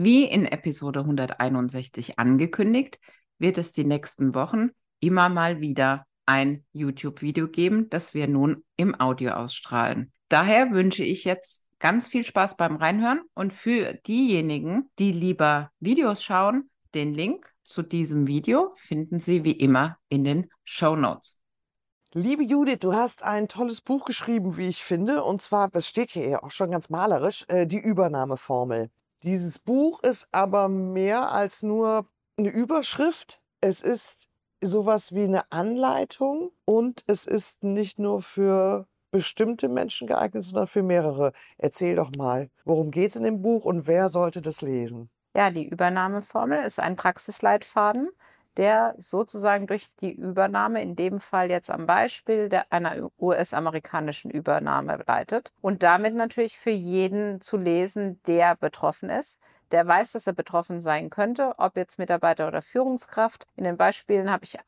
Wie in Episode 161 angekündigt, wird es die nächsten Wochen immer mal wieder ein YouTube-Video geben, das wir nun im Audio ausstrahlen. Daher wünsche ich jetzt ganz viel Spaß beim Reinhören und für diejenigen, die lieber Videos schauen, den Link zu diesem Video finden Sie wie immer in den Show Notes. Liebe Judith, du hast ein tolles Buch geschrieben, wie ich finde. Und zwar, das steht hier ja auch schon ganz malerisch, äh, die Übernahmeformel. Dieses Buch ist aber mehr als nur eine Überschrift. Es ist sowas wie eine Anleitung und es ist nicht nur für bestimmte Menschen geeignet, sondern für mehrere. Erzähl doch mal, worum geht es in dem Buch und wer sollte das lesen? Ja, die Übernahmeformel ist ein Praxisleitfaden, der sozusagen durch die Übernahme, in dem Fall jetzt am Beispiel der, einer US-amerikanischen Übernahme leitet und damit natürlich für jeden zu lesen, der betroffen ist, der weiß, dass er betroffen sein könnte, ob jetzt Mitarbeiter oder Führungskraft. In den Beispielen habe ich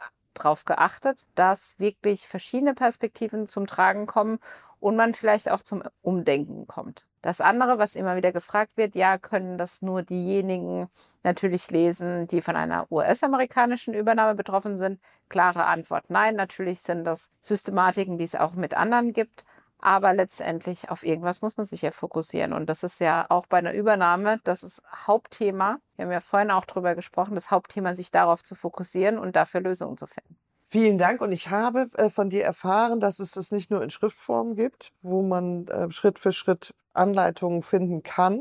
darauf geachtet, dass wirklich verschiedene Perspektiven zum Tragen kommen und man vielleicht auch zum Umdenken kommt. Das andere, was immer wieder gefragt wird, ja, können das nur diejenigen natürlich lesen, die von einer US-amerikanischen Übernahme betroffen sind? Klare Antwort, nein, natürlich sind das Systematiken, die es auch mit anderen gibt. Aber letztendlich auf irgendwas muss man sich ja fokussieren. Und das ist ja auch bei einer Übernahme, das ist Hauptthema. Wir haben ja vorhin auch darüber gesprochen, das Hauptthema, sich darauf zu fokussieren und dafür Lösungen zu finden. Vielen Dank. Und ich habe äh, von dir erfahren, dass es das nicht nur in Schriftform gibt, wo man äh, Schritt für Schritt Anleitungen finden kann,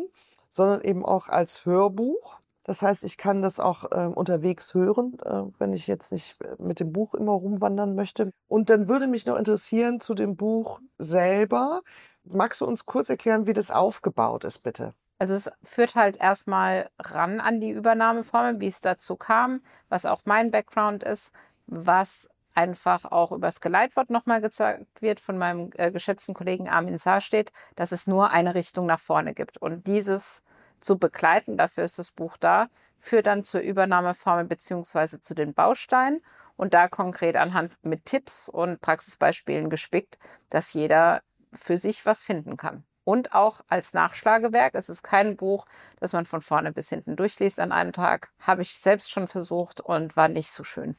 sondern eben auch als Hörbuch. Das heißt, ich kann das auch äh, unterwegs hören, äh, wenn ich jetzt nicht äh, mit dem Buch immer rumwandern möchte. Und dann würde mich noch interessieren zu dem Buch selber. Magst du uns kurz erklären, wie das aufgebaut ist, bitte? Also es führt halt erstmal ran an die Übernahmeformel, wie es dazu kam, was auch mein Background ist, was einfach auch übers Geleitwort nochmal gezeigt wird von meinem äh, geschätzten Kollegen Armin Saar steht, dass es nur eine Richtung nach vorne gibt. Und dieses zu begleiten, dafür ist das Buch da, führt dann zur Übernahmeformel beziehungsweise zu den Bausteinen und da konkret anhand mit Tipps und Praxisbeispielen gespickt, dass jeder für sich was finden kann. Und auch als Nachschlagewerk. Es ist kein Buch, das man von vorne bis hinten durchliest an einem Tag. Habe ich selbst schon versucht und war nicht so schön.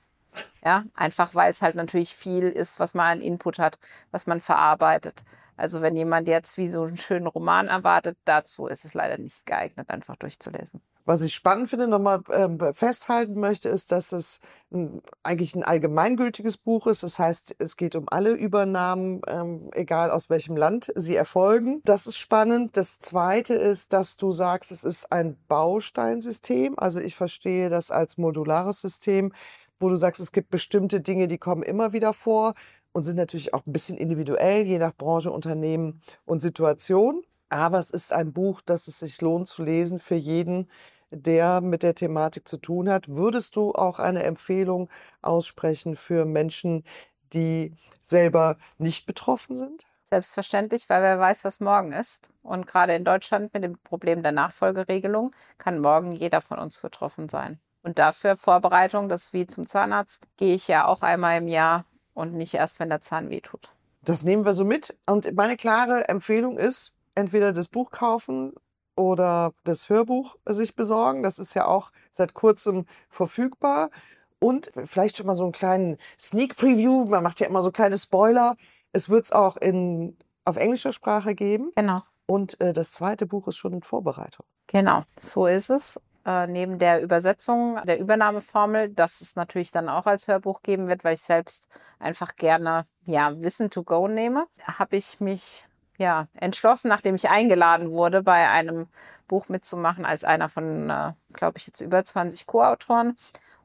Ja, einfach weil es halt natürlich viel ist, was man an Input hat, was man verarbeitet. Also wenn jemand jetzt wie so einen schönen Roman erwartet, dazu ist es leider nicht geeignet, einfach durchzulesen. Was ich spannend finde, nochmal äh, festhalten möchte, ist, dass es ein, eigentlich ein allgemeingültiges Buch ist. Das heißt, es geht um alle Übernahmen, ähm, egal aus welchem Land sie erfolgen. Das ist spannend. Das Zweite ist, dass du sagst, es ist ein Bausteinsystem. Also ich verstehe das als modulares System wo du sagst, es gibt bestimmte Dinge, die kommen immer wieder vor und sind natürlich auch ein bisschen individuell, je nach Branche, Unternehmen und Situation. Aber es ist ein Buch, das es sich lohnt zu lesen für jeden, der mit der Thematik zu tun hat. Würdest du auch eine Empfehlung aussprechen für Menschen, die selber nicht betroffen sind? Selbstverständlich, weil wer weiß, was morgen ist. Und gerade in Deutschland mit dem Problem der Nachfolgeregelung kann morgen jeder von uns betroffen sein. Und dafür Vorbereitung, das ist wie zum Zahnarzt, gehe ich ja auch einmal im Jahr und nicht erst, wenn der Zahn weh tut. Das nehmen wir so mit. Und meine klare Empfehlung ist, entweder das Buch kaufen oder das Hörbuch sich besorgen. Das ist ja auch seit kurzem verfügbar. Und vielleicht schon mal so einen kleinen Sneak Preview. Man macht ja immer so kleine Spoiler. Es wird es auch in, auf englischer Sprache geben. Genau. Und äh, das zweite Buch ist schon in Vorbereitung. Genau, so ist es äh, neben der Übersetzung der Übernahmeformel, dass es natürlich dann auch als Hörbuch geben wird, weil ich selbst einfach gerne ja Wissen to go nehme, habe ich mich ja entschlossen, nachdem ich eingeladen wurde, bei einem Buch mitzumachen als einer von, äh, glaube ich, jetzt über 20 Co-Autoren.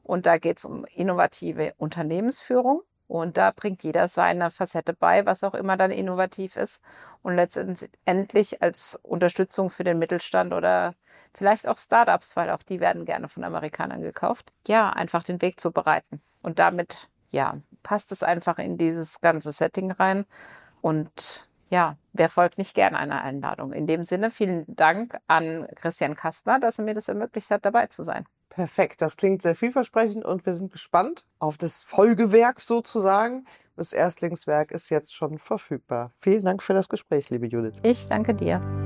Und da geht es um innovative Unternehmensführung. Und da bringt jeder seine Facette bei, was auch immer dann innovativ ist. Und letztendlich als Unterstützung für den Mittelstand oder vielleicht auch Startups, weil auch die werden gerne von Amerikanern gekauft. Ja, einfach den Weg zu bereiten. Und damit, ja, passt es einfach in dieses ganze Setting rein. Und ja, wer folgt nicht gerne einer Einladung? In dem Sinne, vielen Dank an Christian Kastner, dass er mir das ermöglicht hat, dabei zu sein. Perfekt, das klingt sehr vielversprechend und wir sind gespannt auf das Folgewerk sozusagen. Das Erstlingswerk ist jetzt schon verfügbar. Vielen Dank für das Gespräch, liebe Judith. Ich danke dir.